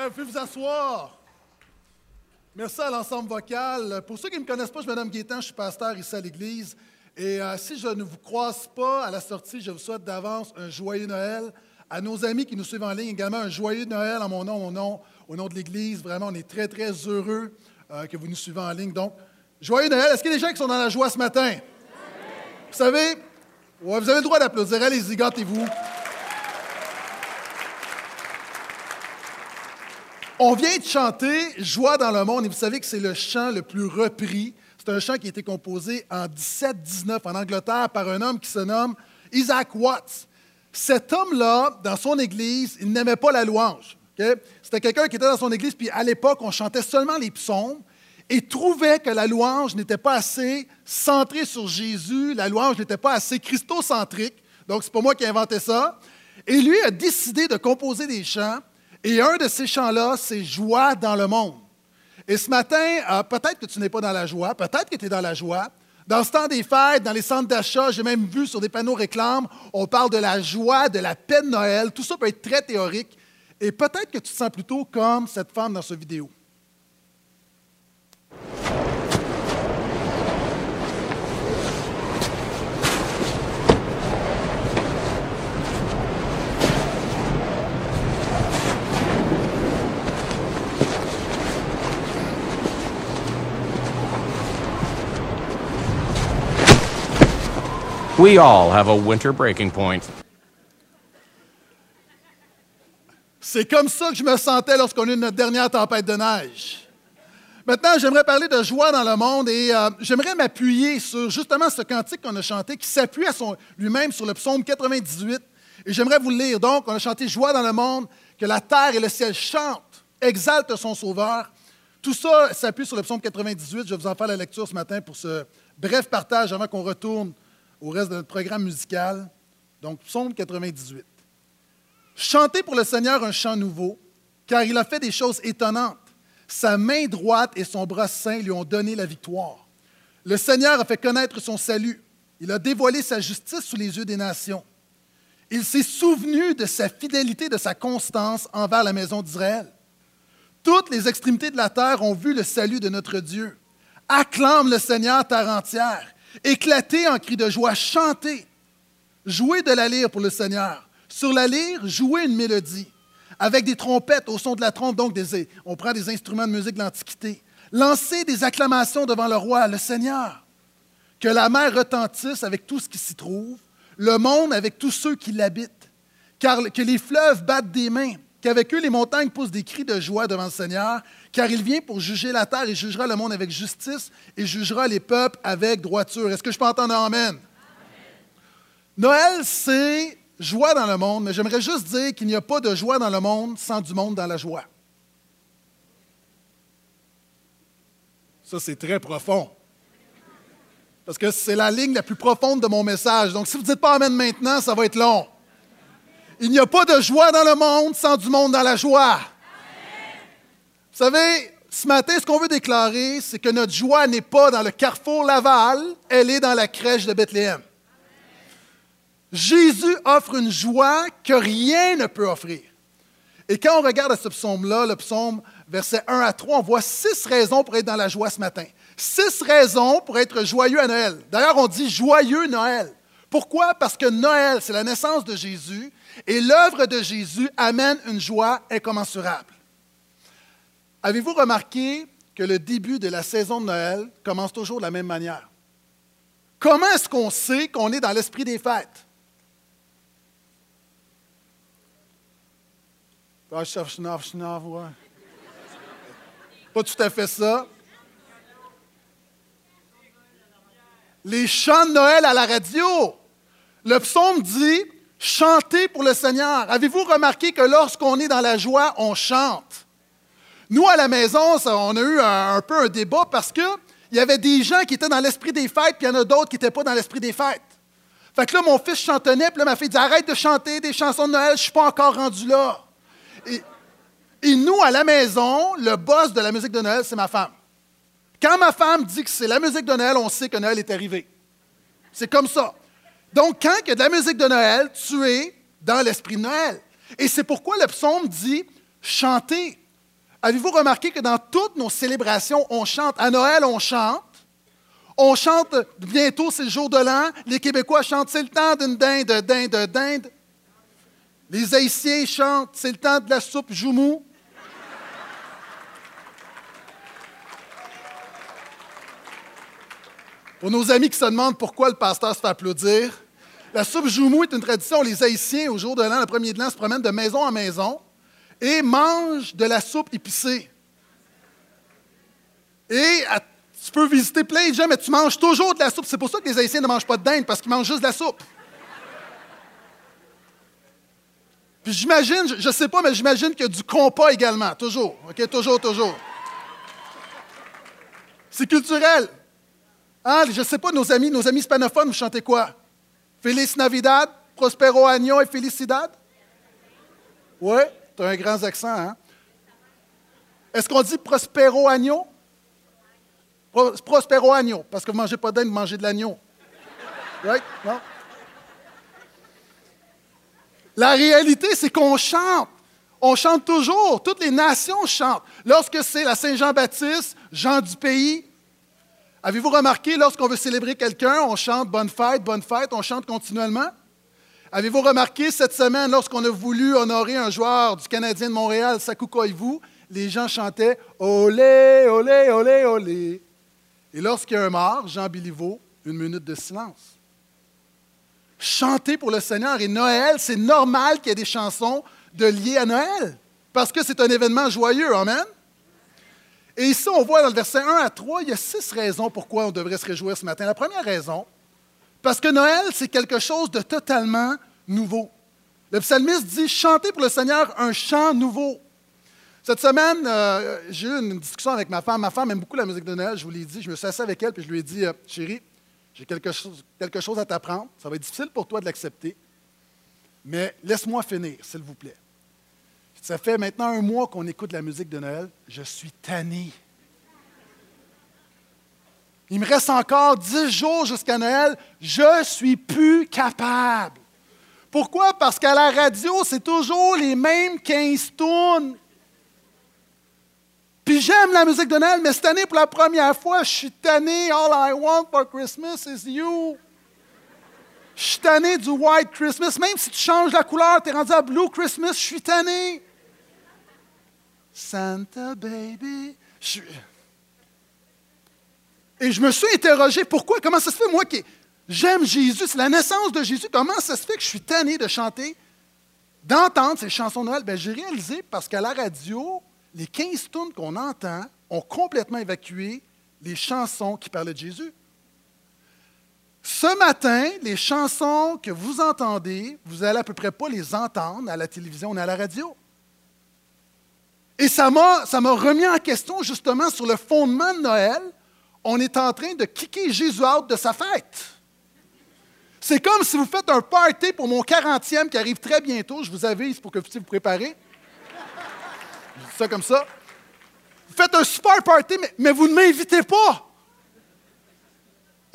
Ben, vous asseoir. Merci à l'ensemble vocal. Pour ceux qui ne me connaissent pas, je m'appelle Guétan, je suis pasteur ici à l'Église. Et euh, si je ne vous croise pas à la sortie, je vous souhaite d'avance un joyeux Noël. À nos amis qui nous suivent en ligne, également un joyeux Noël en mon nom, au nom, au nom de l'Église. Vraiment, on est très, très heureux euh, que vous nous suivez en ligne. Donc, joyeux Noël. Est-ce qu'il y a des gens qui sont dans la joie ce matin? Vous savez, vous avez le droit d'applaudir. Allez-y, gâtez-vous. On vient de chanter Joie dans le monde et vous savez que c'est le chant le plus repris. C'est un chant qui a été composé en 1719 en Angleterre par un homme qui se nomme Isaac Watts. Cet homme-là, dans son église, il n'aimait pas la louange. C'était quelqu'un qui était dans son église, puis à l'époque, on chantait seulement les psaumes et trouvait que la louange n'était pas assez centrée sur Jésus, la louange n'était pas assez christocentrique. Donc, c'est pas moi qui ai inventé ça. Et lui a décidé de composer des chants et un de ces chants-là, c'est Joie dans le monde. Et ce matin, euh, peut-être que tu n'es pas dans la joie, peut-être que tu es dans la joie. Dans ce temps des fêtes, dans les centres d'achat, j'ai même vu sur des panneaux réclames, on parle de la joie, de la paix de Noël. Tout ça peut être très théorique. Et peut-être que tu te sens plutôt comme cette femme dans cette vidéo. We all have a winter breaking point. C'est comme ça que je me sentais lorsqu'on a eu notre dernière tempête de neige. Maintenant, j'aimerais parler de joie dans le monde et euh, j'aimerais m'appuyer sur justement ce cantique qu'on a chanté qui s'appuie lui-même sur le psaume 98. Et j'aimerais vous le lire. Donc, on a chanté Joie dans le monde, que la terre et le ciel chantent, exaltent son Sauveur. Tout ça s'appuie sur le psaume 98. Je vais vous en faire la lecture ce matin pour ce bref partage avant qu'on retourne au reste de notre programme musical. Donc, psaume 98. Chantez pour le Seigneur un chant nouveau, car il a fait des choses étonnantes. Sa main droite et son bras saint lui ont donné la victoire. Le Seigneur a fait connaître son salut. Il a dévoilé sa justice sous les yeux des nations. Il s'est souvenu de sa fidélité, de sa constance envers la maison d'Israël. Toutes les extrémités de la terre ont vu le salut de notre Dieu. Acclame le Seigneur terre entière. Éclatez en cris de joie, chantez. Jouez de la lyre pour le Seigneur. Sur la lyre, jouez une mélodie. Avec des trompettes au son de la trompe, donc on prend des instruments de musique de l'Antiquité. Lancez des acclamations devant le roi, le Seigneur. Que la mer retentisse avec tout ce qui s'y trouve, le monde avec tous ceux qui l'habitent. Car que les fleuves battent des mains, qu'avec eux les montagnes poussent des cris de joie devant le Seigneur, car il vient pour juger la terre et jugera le monde avec justice et jugera les peuples avec droiture. Est-ce que je peux entendre Amen? Noël, c'est joie dans le monde, mais j'aimerais juste dire qu'il n'y a pas de joie dans le monde sans du monde dans la joie. Ça, c'est très profond. Parce que c'est la ligne la plus profonde de mon message. Donc, si vous ne dites pas Amen maintenant, ça va être long. Il n'y a pas de joie dans le monde sans du monde dans la joie. Vous savez, ce matin, ce qu'on veut déclarer, c'est que notre joie n'est pas dans le carrefour Laval, elle est dans la crèche de Bethléem. Jésus offre une joie que rien ne peut offrir. Et quand on regarde ce psaume-là, le psaume verset 1 à 3, on voit six raisons pour être dans la joie ce matin. Six raisons pour être joyeux à Noël. D'ailleurs, on dit joyeux Noël. Pourquoi? Parce que Noël, c'est la naissance de Jésus et l'œuvre de Jésus amène une joie incommensurable. Avez-vous remarqué que le début de la saison de Noël commence toujours de la même manière? Comment est-ce qu'on sait qu'on est dans l'esprit des fêtes? Pas tout à fait ça. Les chants de Noël à la radio. Le psaume dit Chantez pour le Seigneur. Avez-vous remarqué que lorsqu'on est dans la joie, on chante? Nous, à la maison, on a eu un, peu un débat parce qu'il y avait des gens qui étaient dans l'esprit des fêtes, puis il y en a d'autres qui n'étaient pas dans l'esprit des fêtes. Fait que là, mon fils chantonnait, puis là, ma fille dit Arrête de chanter des chansons de Noël, je ne suis pas encore rendu là. Et, et, nous, à la maison, le boss de la musique de Noël, c'est ma femme. Quand ma femme dit que c'est la musique de Noël, on sait que Noël est arrivé. C'est comme ça. Donc, quand il y a de la musique de Noël, tu es dans l'esprit de Noël. Et c'est pourquoi le psaume dit Chantez Avez-vous remarqué que dans toutes nos célébrations, on chante? À Noël, on chante. On chante, bientôt c'est le jour de l'an. Les Québécois chantent, c'est le temps d'une dinde, dinde, dinde. Les Haïtiens chantent, c'est le temps de la soupe joumou. Pour nos amis qui se demandent pourquoi le pasteur se fait applaudir, la soupe joumou est une tradition. Les Haïtiens, au jour de l'an, le premier de l'an, se promènent de maison en maison et mangent de la soupe épicée. Et tu peux visiter plein de gens, mais tu manges toujours de la soupe. C'est pour ça que les Haïtiens ne mangent pas de dinde, parce qu'ils mangent juste de la soupe. Puis j'imagine, je ne sais pas, mais j'imagine qu'il y a du compas également, toujours. OK, toujours, toujours. C'est culturel. Ah, je ne sais pas, nos amis, nos amis hispanophones, vous chantez quoi? Feliz Navidad, Prospero Año et Felicidad? Oui, tu as un grand accent, hein? Est-ce qu'on dit Prospero Agno? Prospero Agno, parce que vous ne mangez pas d'âne, vous mangez de l'agneau. Right? Non? La réalité, c'est qu'on chante. On chante toujours. Toutes les nations chantent. Lorsque c'est la Saint-Jean-Baptiste, Jean du pays, avez-vous remarqué, lorsqu'on veut célébrer quelqu'un, on chante Bonne fête, bonne fête, on chante continuellement? Avez-vous remarqué cette semaine, lorsqu'on a voulu honorer un joueur du Canadien de Montréal, Sakou Koivu, les gens chantaient Olé, olé, olé, olé. Et lorsqu'il y a un mort, Jean Biliveau, une minute de silence. Chanter pour le Seigneur et Noël, c'est normal qu'il y ait des chansons de liées à Noël, parce que c'est un événement joyeux. Amen? Et ici, on voit dans le verset 1 à 3, il y a six raisons pourquoi on devrait se réjouir ce matin. La première raison, parce que Noël, c'est quelque chose de totalement nouveau. Le psalmiste dit Chantez pour le Seigneur un chant nouveau. Cette semaine, euh, j'ai eu une discussion avec ma femme. Ma femme aime beaucoup la musique de Noël, je vous l'ai dit. Je me suis assis avec elle et je lui ai dit euh, Chérie, j'ai quelque chose à t'apprendre. Ça va être difficile pour toi de l'accepter, mais laisse-moi finir, s'il vous plaît. Ça fait maintenant un mois qu'on écoute la musique de Noël. Je suis tanné. Il me reste encore dix jours jusqu'à Noël. Je suis plus capable. Pourquoi? Parce qu'à la radio, c'est toujours les mêmes 15 tunes. Puis j'aime la musique de Noël, mais cette année, pour la première fois, je suis tanné. All I want for Christmas is you. Je suis tanné du White Christmas. Même si tu changes la couleur, tu es rendu à Blue Christmas, je suis tanné. Santa Baby. Et je me suis interrogé pourquoi, comment ça se fait, moi qui j'aime Jésus, c'est la naissance de Jésus, comment ça se fait que je suis tanné de chanter, d'entendre ces chansons de Noël? Bien, j'ai réalisé parce qu'à la radio, les 15 tunes qu'on entend ont complètement évacué les chansons qui parlaient de Jésus. Ce matin, les chansons que vous entendez, vous allez à peu près pas les entendre à la télévision ou à la radio. Et ça m'a, ça m'a remis en question justement sur le fondement de Noël. On est en train de kicker Jésus out de sa fête. C'est comme si vous faites un party pour mon 40e qui arrive très bientôt. Je vous avise pour que vous puissiez vous préparer. Je dis ça comme ça. Vous faites un super party, mais, mais vous ne m'invitez pas.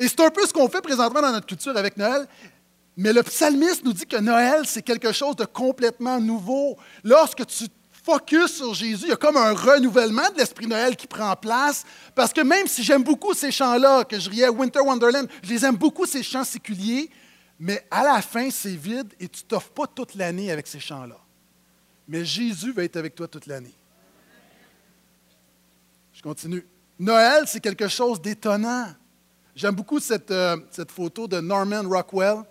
Et c'est un peu ce qu'on fait présentement dans notre culture avec Noël. Mais le psalmiste nous dit que Noël, c'est quelque chose de complètement nouveau. Lorsque tu focus sur Jésus, il y a comme un renouvellement de l'esprit Noël qui prend place. Parce que même si j'aime beaucoup ces chants-là, que je riais Winter Wonderland, je les aime beaucoup, ces chants séculiers, mais à la fin, c'est vide et tu ne t'offres pas toute l'année avec ces chants-là. Mais Jésus va être avec toi toute l'année. Je continue. Noël, c'est quelque chose d'étonnant. J'aime beaucoup cette, euh, cette photo de Norman Rockwell,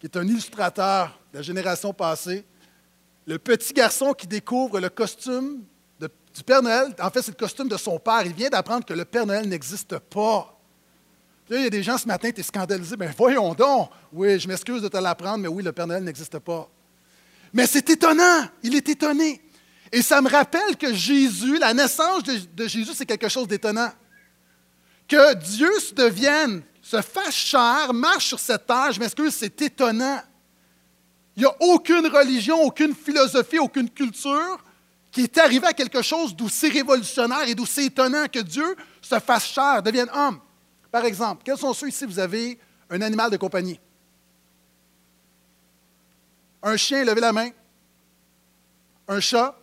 qui est un illustrateur de la génération passée le petit garçon qui découvre le costume du Père Noël, en fait, c'est le costume de son père. Il vient d'apprendre que le Père Noël n'existe pas. Là, il y a des gens ce matin, tu es scandalisé. Mais ben, voyons donc. Oui, je m'excuse de te l'apprendre, mais oui, le Père Noël n'existe pas. Mais c'est étonnant. Il est étonné. Et ça me rappelle que Jésus, la naissance de, Jésus, c'est quelque chose d'étonnant. Que Dieu se devienne, se fasse chair, marche sur cette terre, je m'excuse, c'est étonnant. Il n'y a aucune religion, aucune philosophie, aucune culture qui est arrivée à quelque chose d'aussi révolutionnaire et d'aussi étonnant que Dieu se fasse chair, devienne homme. Par exemple, quels sont ceux ici, vous avez un animal de compagnie? Un chien, levez la main. Un chat?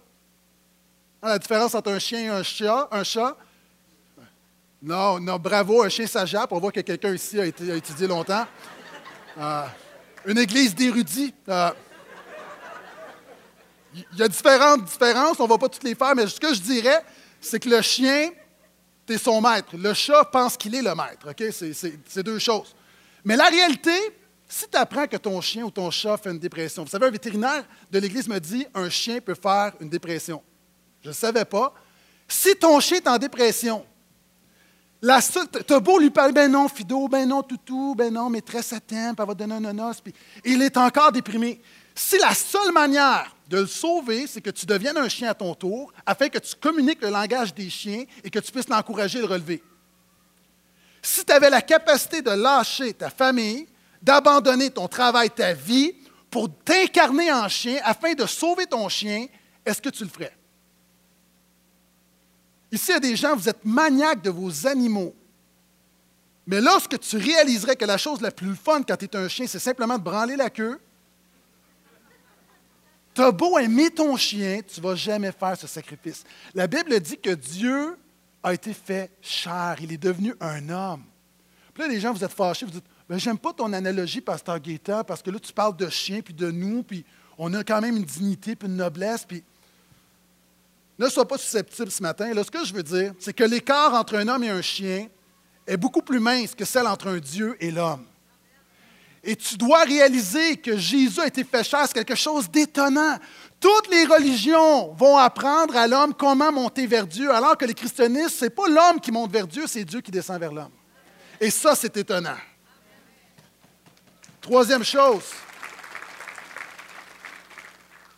Hein, la différence entre un chien et un chat. Un chat. Non, non, bravo, un chien ça jappe. On voit que quelqu'un ici a, étudié longtemps. Euh, une église d'érudits. Euh, il y a différentes différences, on ne va pas toutes les faire, mais ce que je dirais, c'est que le chien, tu son maître. Le chat pense qu'il est le maître. C'est deux choses. Mais la réalité, si tu apprends que ton chien ou ton chat fait une dépression, vous savez, un vétérinaire de l'Église me dit un chien peut faire une dépression. Je ne savais pas. Si ton chien est en dépression, tu as beau lui parler, ben non, Fido, ben non, toutou, ben non, maîtresse, ça t'aime, elle va donner un nonos, il est encore déprimé. Si la seule manière de le sauver, c'est que tu deviennes un chien à ton tour, afin que tu communiques le langage des chiens et que tu puisses l'encourager et le relever. Si tu avais la capacité de lâcher ta famille, d'abandonner ton travail, ta vie, pour t'incarner en chien afin de sauver ton chien, est-ce que tu le ferais? Ici, il y a des gens, vous êtes maniaques de vos animaux. Mais lorsque tu réaliserais que la chose la plus fun quand tu es un chien, c'est simplement de branler la queue, tu as beau aimer ton chien, tu ne vas jamais faire ce sacrifice. La Bible dit que Dieu a été fait chair, il est devenu un homme. Puis là, les gens, vous êtes fâchés, vous dites ben, J'aime pas ton analogie, Pasteur Gaétan, parce que là, tu parles de chien, puis de nous, puis on a quand même une dignité, puis une noblesse, puis ne sois pas susceptible ce matin. Là, ce que je veux dire, c'est que l'écart entre un homme et un chien est beaucoup plus mince que celle entre un Dieu et l'homme. Et tu dois réaliser que Jésus a été fait chasse, quelque chose d'étonnant. Toutes les religions vont apprendre à l'homme comment monter vers Dieu, alors que les christianistes, ce n'est pas l'homme qui monte vers Dieu, c'est Dieu qui descend vers l'homme. Et ça, c'est étonnant. Troisième chose.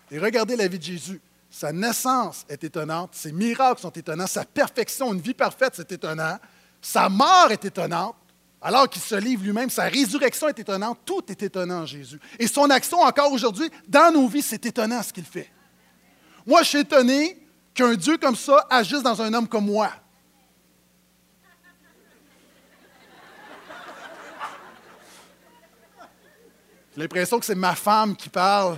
Et regardez la vie de Jésus. Sa naissance est étonnante, ses miracles sont étonnants, sa perfection, une vie parfaite, c'est étonnant. Sa mort est étonnante, alors qu'il se livre lui-même, sa résurrection est étonnante, tout est étonnant Jésus. Et son action encore aujourd'hui, dans nos vies, c'est étonnant ce qu'il fait. Moi, je suis étonné qu'un Dieu comme ça agisse dans un homme comme moi. J'ai l'impression que c'est ma femme qui parle.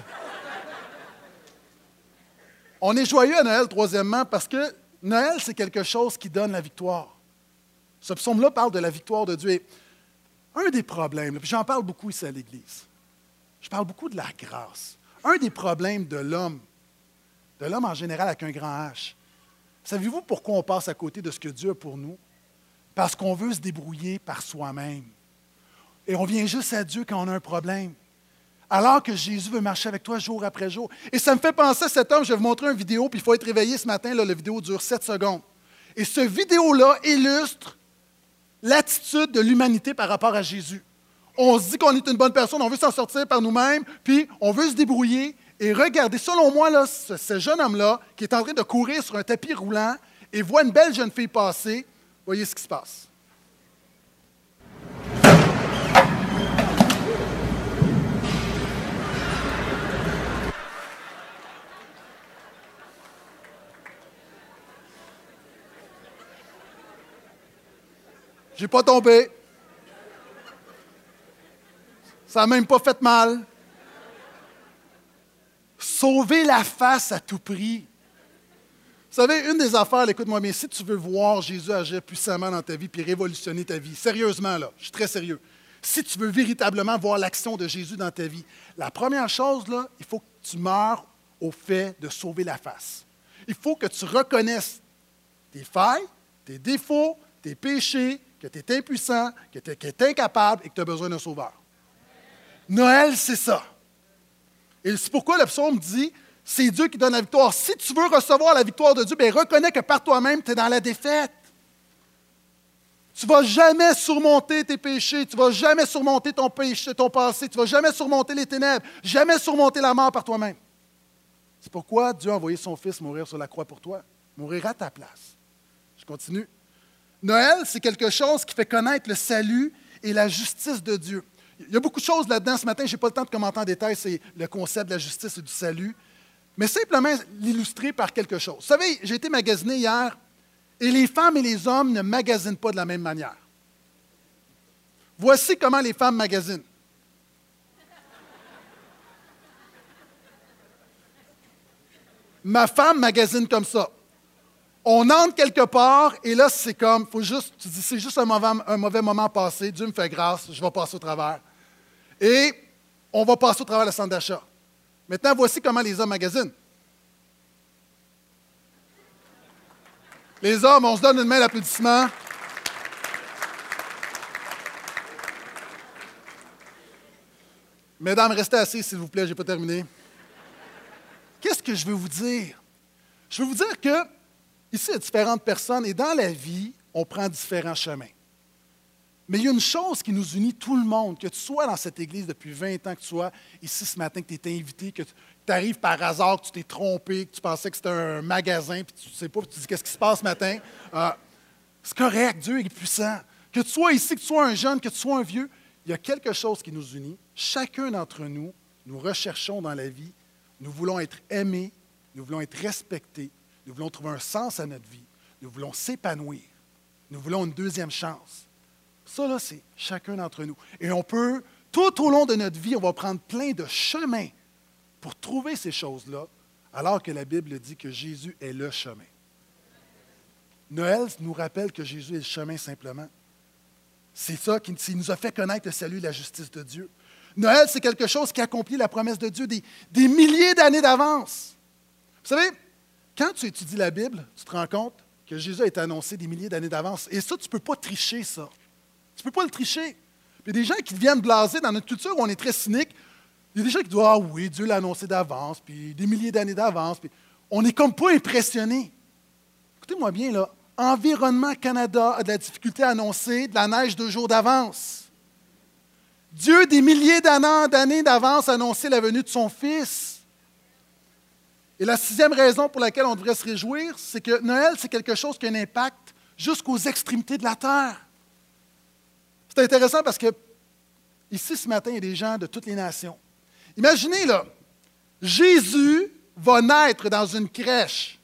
On est joyeux à Noël, troisièmement, parce que Noël, c'est quelque chose qui donne la victoire. Ce psaume-là parle de la victoire de Dieu. Et un des problèmes, puis j'en parle beaucoup ici à l'Église, je parle beaucoup de la grâce. Un des problèmes de l'homme, de l'homme en général avec un grand H, savez-vous pourquoi on passe à côté de ce que Dieu a pour nous? Parce qu'on veut se débrouiller par soi-même. Et on vient juste à Dieu quand on a un problème alors que Jésus veut marcher avec toi jour après jour. Et ça me fait penser à cet homme, je vais vous montrer une vidéo, puis il faut être réveillé ce matin, là, la vidéo dure 7 secondes. Et ce vidéo-là illustre l'attitude de l'humanité par rapport à Jésus. On se dit qu'on est une bonne personne, on veut s'en sortir par nous-mêmes, puis on veut se débrouiller. Et regardez, selon moi, là, ce, jeune homme-là, qui est en train de courir sur un tapis roulant et voit une belle jeune fille passer, voyez ce qui se passe. J'ai pas tombé. Ça n'a même pas fait mal. Sauver la face à tout prix. Vous savez, une des affaires, écoute-moi mais si tu veux voir Jésus agir puissamment dans ta vie puis révolutionner ta vie, sérieusement, là, je suis très sérieux. Si tu veux véritablement voir l'action de Jésus dans ta vie, la première chose, là, il faut que tu meurs au fait de sauver la face. Il faut que tu reconnaisses tes failles, tes défauts, tes péchés, que tu es impuissant, que tu es, incapable et que tu as besoin d'un sauveur. Noël, c'est ça. Et c'est pourquoi le psaume dit c'est Dieu qui donne la victoire. Si tu veux recevoir la victoire de Dieu, bien, reconnais que par toi-même, tu es dans la défaite. Tu ne vas jamais surmonter tes péchés, tu ne vas jamais surmonter ton péché, ton passé, tu ne vas jamais surmonter les ténèbres, jamais surmonter la mort par toi-même. C'est pourquoi Dieu a envoyé son Fils mourir sur la croix pour toi, mourir à ta place. Je continue. Noël, c'est quelque chose qui fait connaître le salut et la justice de Dieu. Il y a beaucoup de choses là-dedans. Ce matin, je n'ai pas le temps de commenter en détail c'est le concept de la justice et du salut, mais simplement l'illustrer par quelque chose. Vous savez, j'ai été magasiné hier et les femmes et les hommes ne magasinent pas de la même manière. Voici comment les femmes magasinent. Ma femme magasine comme ça. On entre quelque part et là, c'est comme, faut juste, tu dis, c'est juste un mauvais, un mauvais moment passé. Dieu me fait grâce, je vais passer au travers. Et on va passer au travers le centre d'achat. Maintenant, voici comment les hommes magasinent. Les hommes, on se donne une main d'applaudissement. Mesdames, restez assis, s'il vous plaît, je n'ai pas terminé. Qu'est-ce que je veux vous dire? Je veux vous dire que ici, il y a différentes personnes et dans la vie, on prend différents chemins. Mais il y a une chose qui nous unit tout le monde, que tu sois dans cette église depuis 20 ans, que tu sois ici ce matin, que tu es invité, que tu arrives par hasard, que tu t'es trompé, que tu pensais que c'était un magasin, puis tu ne sais pas, puis tu dis qu'est-ce qui se passe ce matin? Euh, c'est correct, Dieu est puissant. Que tu sois ici, que tu sois un jeune, que tu sois un vieux, il y a quelque chose qui nous unit. Chacun d'entre nous, nous recherchons dans la vie, nous voulons être aimés, nous voulons être respectés, nous voulons trouver un sens à notre vie, nous voulons s'épanouir, nous voulons une deuxième chance. Ça, là, c'est chacun d'entre nous. Et on peut, tout au long de notre vie, on va prendre plein de chemins pour trouver ces choses-là, alors que la Bible dit que Jésus est le chemin. Noël nous rappelle que Jésus est le chemin simplement. C'est ça qui nous a fait connaître le salut et la justice de Dieu. Noël, c'est quelque chose qui accomplit la promesse de Dieu des, des milliers d'années d'avance. Vous savez, quand tu étudies la Bible, tu te rends compte que Jésus a été annoncé des milliers d'années d'avance. Et ça, tu ne peux pas tricher ça. Tu ne peux pas le tricher. Il y a des gens qui viennent blaser dans notre culture où on est très cynique. Il y a des gens qui disent Ah oui, Dieu l'a annoncé d'avance, puis des milliers d'années d'avance. On n'est comme pas impressionné. Écoutez-moi bien, là. Environnement Canada a de la difficulté à annoncer de la neige deux jours d'avance. Dieu, des milliers d'années d'avance, a annoncé la venue de son Fils. Et la sixième raison pour laquelle on devrait se réjouir, c'est que Noël, c'est quelque chose qui a un impact jusqu'aux extrémités de la terre. C'est intéressant parce que ici, ce matin, il y a des gens de toutes les nations. Imaginez, là, Jésus va naître dans une crèche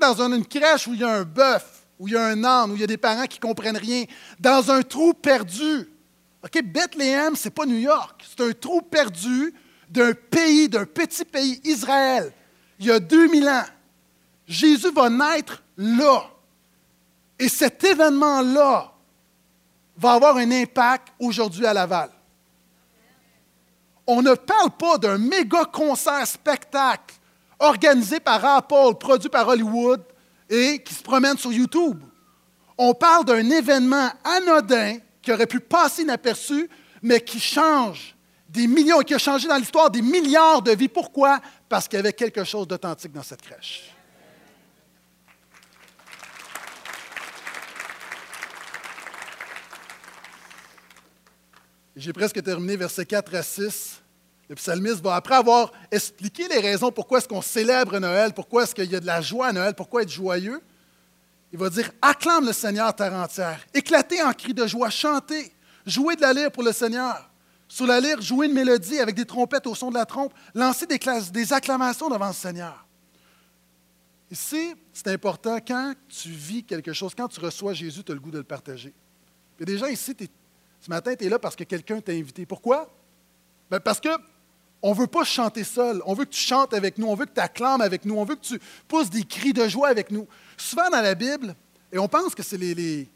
dans une crèche où il y a un bœuf, où il y a un âne, où il y a des parents qui ne comprennent rien, dans un trou perdu. OK, Bethléem, ce n'est pas New York. C'est un trou perdu d'un pays, d'un petit pays, Israël, il y a 2000 ans. Jésus va naître là. Et cet événement-là va avoir un impact aujourd'hui à Laval. On ne parle pas d'un méga concert spectacle organisé par Apple, produit par Hollywood et qui se promène sur YouTube. On parle d'un événement anodin qui aurait pu passer inaperçu, mais qui change des millions, qui a changé dans l'histoire des milliards de vies. Pourquoi? Parce qu'il y avait quelque chose d'authentique dans cette crèche. J'ai presque terminé verset 4 à 6. Le psalmiste va, après avoir expliqué les raisons pourquoi est-ce qu'on célèbre Noël, pourquoi est-ce qu'il y a de la joie à Noël, pourquoi être joyeux, il va dire Acclame le Seigneur terre entière, éclatez en cris de joie, chantez, jouez de la lyre pour le Seigneur. Sur la lyre, jouez une mélodie avec des trompettes au son de la trompe, lancez des, acclamations devant le Seigneur. Ici, c'est important, quand tu vis quelque chose, quand tu reçois Jésus, tu as le goût de le partager. Il y a des ici, ce matin, tu es là parce que quelqu'un t'a invité. Pourquoi? Ben parce que on ne veut pas chanter seul. On veut que tu chantes avec nous. On veut que tu acclames avec nous. On veut que tu pousses des cris de joie avec nous. Souvent dans la Bible, et on pense que c'est les,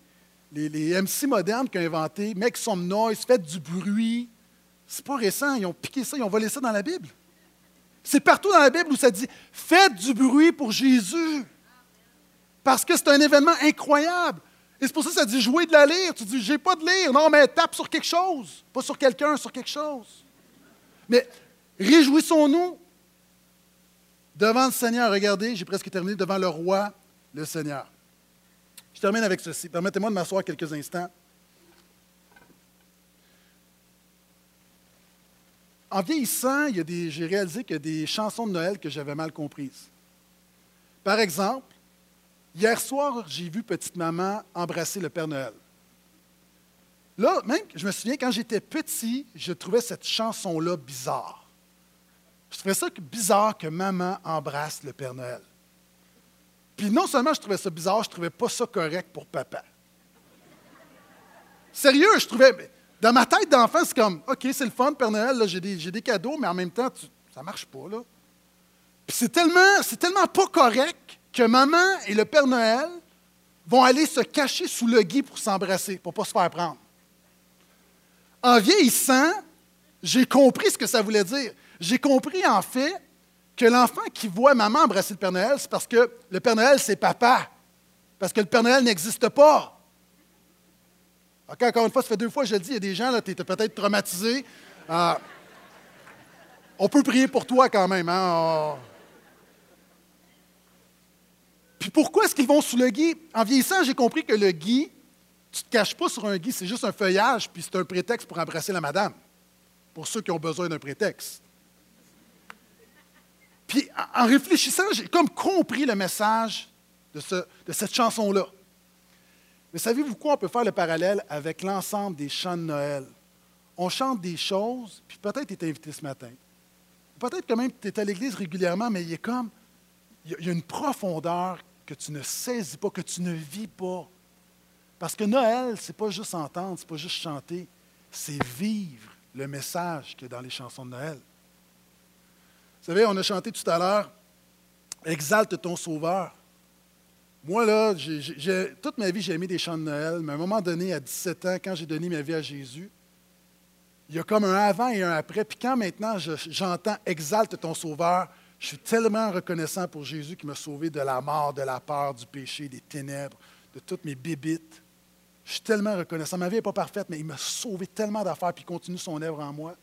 MC modernes qui ont inventé make some noise, faites du bruit. C'est pas récent. Ils ont piqué ça, ils ont volé ça dans la Bible. C'est partout dans la Bible où ça dit faites du bruit pour Jésus. Parce que c'est un événement incroyable. Et c'est pour ça que ça dit jouer de la lyre. Tu dis, j'ai pas de lire. Non, mais tape sur quelque chose. Pas sur quelqu'un, sur quelque chose. Mais Réjouissons-nous devant le Seigneur. Regardez, j'ai presque terminé, devant le roi, le Seigneur. Je termine avec ceci. Permettez-moi de m'asseoir quelques instants. En vieillissant, j'ai réalisé qu'il y a des chansons de Noël que j'avais mal comprises. Par exemple, hier soir, j'ai vu Petite Maman embrasser le Père Noël. Là, même, je me souviens, quand j'étais petit, je trouvais cette chanson-là bizarre. Je trouvais ça bizarre que maman embrasse le Père Noël. Puis non seulement je trouvais ça bizarre, je trouvais pas ça correct pour papa. Sérieux, je trouvais. Dans ma tête d'enfant, c'est comme OK, c'est le fun, Père Noël, j'ai des, cadeaux, mais en même temps, ça ne marche pas. Là. Puis c'est tellement, c'est tellement pas correct que maman et le Père Noël vont aller se cacher sous le gui pour s'embrasser, pour ne pas se faire prendre. En vieillissant, j'ai compris ce que ça voulait dire. J'ai compris en fait que l'enfant qui voit maman embrasser le Père Noël, c'est parce que le Père Noël, c'est papa. Parce que le Père Noël n'existe pas. Encore une fois, ça fait deux fois que je le dis, il y a des gens, tu es peut-être traumatisé. Euh, on peut prier pour toi quand même. Hein? Puis pourquoi est-ce qu'ils vont sous le gui? En vieillissant, j'ai compris que le gui, tu ne te caches pas sur un gui, c'est juste un feuillage, puis c'est un prétexte pour embrasser la madame, pour ceux qui ont besoin d'un prétexte. Puis en réfléchissant, j'ai comme compris le message de cette chanson-là. Mais savez-vous quoi? On peut faire le parallèle avec l'ensemble des chants de Noël. On chante des choses, puis peut-être tu es invité ce matin. Peut-être que même tu es à l'église régulièrement, mais il y a comme, il y a une profondeur que tu ne saisis pas, que tu ne vis pas. Parce que Noël, ce n'est pas juste entendre, ce n'est pas juste chanter, c'est vivre le message qu'il y a dans les chansons de Noël. Vous savez, on a chanté tout à l'heure Exalte ton Sauveur. Moi, là, toute ma vie, j'ai aimé des chants de Noël, mais à un moment donné, à 17 ans, quand j'ai donné ma vie à Jésus, il y a comme un avant et un après. Puis quand maintenant j'entends Exalte ton Sauveur, je suis tellement reconnaissant pour Jésus qui m'a sauvé de la mort, de la peur, du péché, des ténèbres, de toutes mes bibites. Je suis tellement reconnaissant. Ma vie n'est pas parfaite, mais il m'a sauvé tellement d'affaires, puis il continue son œuvre en moi.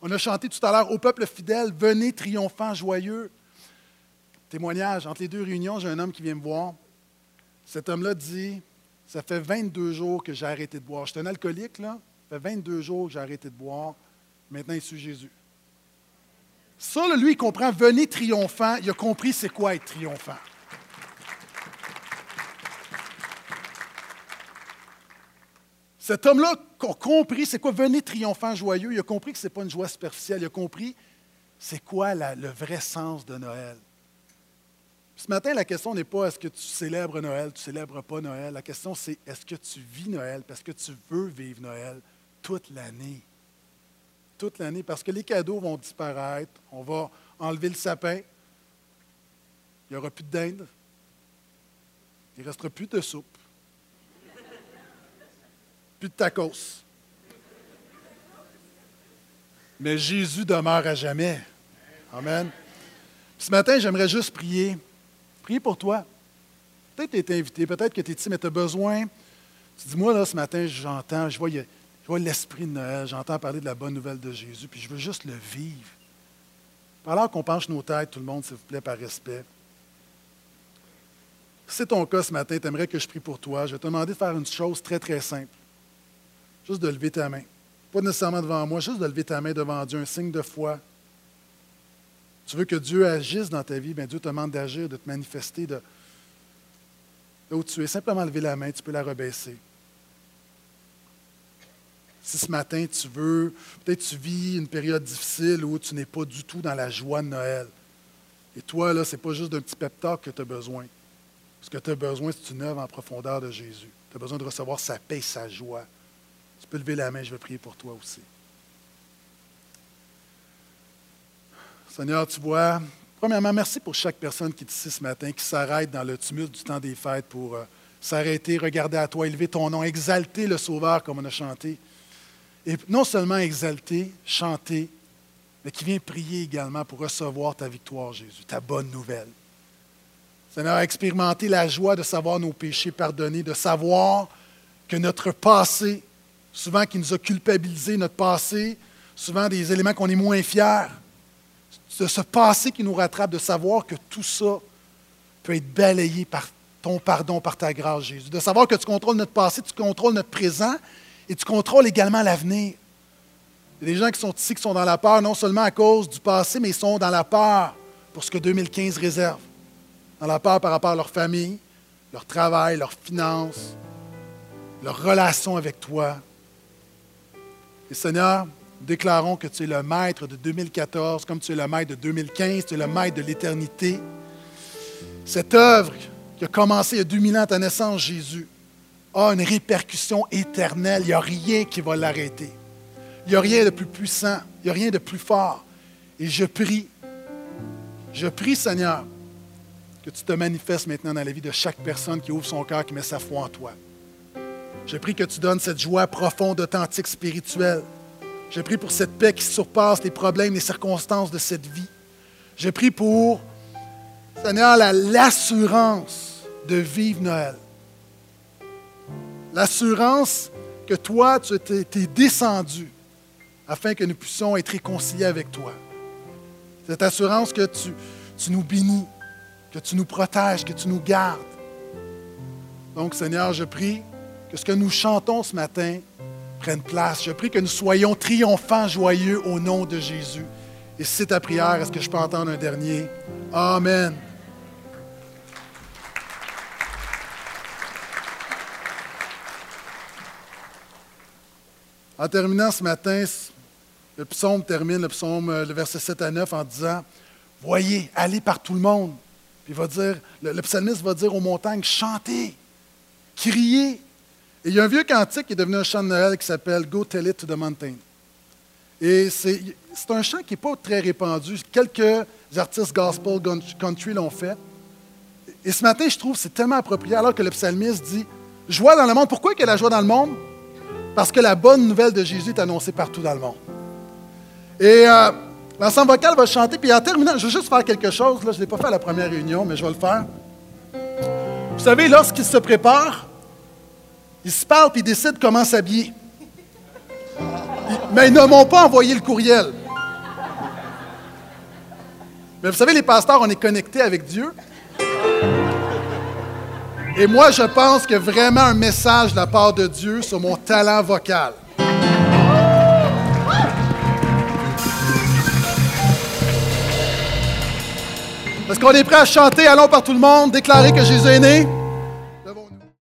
On a chanté tout à l'heure au peuple fidèle, venez triomphant, joyeux. Témoignage, entre les deux réunions, j'ai un homme qui vient me voir. Cet homme-là dit, ça fait 22 jours que j'ai arrêté de boire. J'étais un alcoolique, là. Ça fait 22 jours que j'ai arrêté de boire. Maintenant, il suit Jésus. Ça, lui, il comprend, venez triomphant. Il a compris c'est quoi être triomphant. Cet homme-là a compris c'est quoi venez triomphant, joyeux. Il a compris que ce n'est pas une joie superficielle. Il a compris c'est quoi le vrai sens de Noël. Ce matin, la question n'est pas est-ce que tu célèbres Noël, tu célèbres pas Noël. La question, c'est est-ce que tu vis Noël? Parce que tu veux vivre Noël toute l'année toute l'année parce que les cadeaux vont disparaître. On va enlever le sapin. Il n'y aura plus de dinde. Il ne restera plus de soupe. Plus de tacos. Mais Jésus demeure à jamais. Amen. Ce matin, j'aimerais juste prier. Prier pour toi. Peut-être que tu es invité, peut-être que tu es ici, mais tu as besoin. Tu dis, moi, là, ce matin, j'entends, je vois l'esprit de Noël, j'entends parler de la bonne nouvelle de Jésus, puis je veux juste le vivre. Alors qu'on penche nos têtes, tout le monde, s'il vous plaît, par respect. Si c'est ton cas ce matin, tu aimerais que je prie pour toi, je vais te demander de faire une chose très, très simple. Juste de lever ta main. Pas nécessairement devant moi, juste de lever ta main devant Dieu, un signe de foi. Tu veux que Dieu agisse dans ta vie, bien Dieu te demande d'agir, de te manifester, de là où tu es. Simplement lever la main, tu peux la rebaisser. Si ce matin tu veux, peut-être tu vis une période difficile où tu n'es pas du tout dans la joie de Noël. Et toi, là, ce n'est pas juste d'un petit pep que tu as besoin. Ce que tu as besoin, c'est une œuvre en profondeur de Jésus. Tu as besoin de recevoir sa paix, sa joie. Tu peux lever la main, je vais prier pour toi aussi. Seigneur, tu vois, premièrement, merci pour chaque personne qui est ici ce matin, qui s'arrête dans le tumulte du temps des fêtes pour euh, s'arrêter, regarder à toi, élever ton nom, exalter le Sauveur comme on a chanté et non seulement exalter, chanter, mais qui vient prier également pour recevoir ta victoire, Jésus, ta bonne nouvelle. Seigneur, expérimenter la joie de savoir nos péchés pardonnés, de savoir que notre passé, souvent qui nous a culpabilisés, notre passé, souvent des éléments qu'on est moins fiers, de ce passé qui nous rattrape, de savoir que tout ça peut être balayé par ton pardon, par ta grâce, Jésus. De savoir que tu contrôles notre passé, tu contrôles notre présent et tu contrôles également l'avenir. Il y a des gens qui sont ici, qui sont dans la peur, non seulement à cause du passé, mais ils sont dans la peur pour ce que 2015 réserve. Dans la peur par rapport à leur famille, leur travail, leurs finances, leur relation avec toi. Et Seigneur, déclarons que tu es le maître de 2014, comme tu es le maître de 2015, tu es le maître de l'éternité. Cette œuvre qui a commencé il y a 2000 ans à ta naissance, Jésus, a une répercussion éternelle. Il n'y a rien qui va l'arrêter. Il n'y a rien de plus puissant. Il n'y a rien de plus fort. Et je prie, je prie, Seigneur, que tu te manifestes maintenant dans la vie de chaque personne qui ouvre son cœur, qui met sa foi en toi. Je prie que tu donnes cette joie profonde, authentique, spirituelle. Je prie pour cette paix qui surpasse les problèmes, les circonstances de cette vie. Je prie pour, Seigneur, l'assurance de vivre Noël. L'assurance que toi, tu es descendu afin que nous puissions être réconciliés avec toi. Cette assurance que tu, tu nous bénis, que tu nous protèges, que tu nous gardes. Donc, Seigneur, je prie que ce que nous chantons ce matin place. Je prie que nous soyons triomphants, joyeux au nom de Jésus. Et si c'est ta prière, est-ce que je peux entendre un dernier? Amen. En terminant ce matin, le psaume termine, le psaume, euh, le verset 7 à 9, en disant Voyez, allez par tout le monde. Puis va dire, le, psalmiste va dire aux montagnes Chantez, criez. Et il y a un vieux cantique qui est devenu un chant de Noël qui s'appelle Go Tell It to the Mountain. Et c'est un chant qui n'est pas très répandu. Quelques artistes gospel country l'ont fait. Et ce matin, je trouve que c'est tellement approprié alors que le psalmiste dit Joie dans le monde. Pourquoi il y a la joie dans le monde? Parce que la bonne nouvelle de Jésus est annoncée partout dans le monde. Et euh, l'ensemble vocal va chanter. Puis en terminant, je vais juste faire quelque chose. Là, je ne l'ai pas fait à la première réunion, mais je vais le faire. Vous savez, lorsqu'ils se préparent, ils se parlent puis ils décident comment s'habiller. Mais ils ne m'ont pas envoyé le courriel. Mais vous savez, les pasteurs, on est connectés avec Dieu. Et moi, je pense que vraiment un message de la part de Dieu sur mon talent vocal. Est-ce qu'on est prêt à chanter? Allons par tout le monde, déclarer que Jésus est né?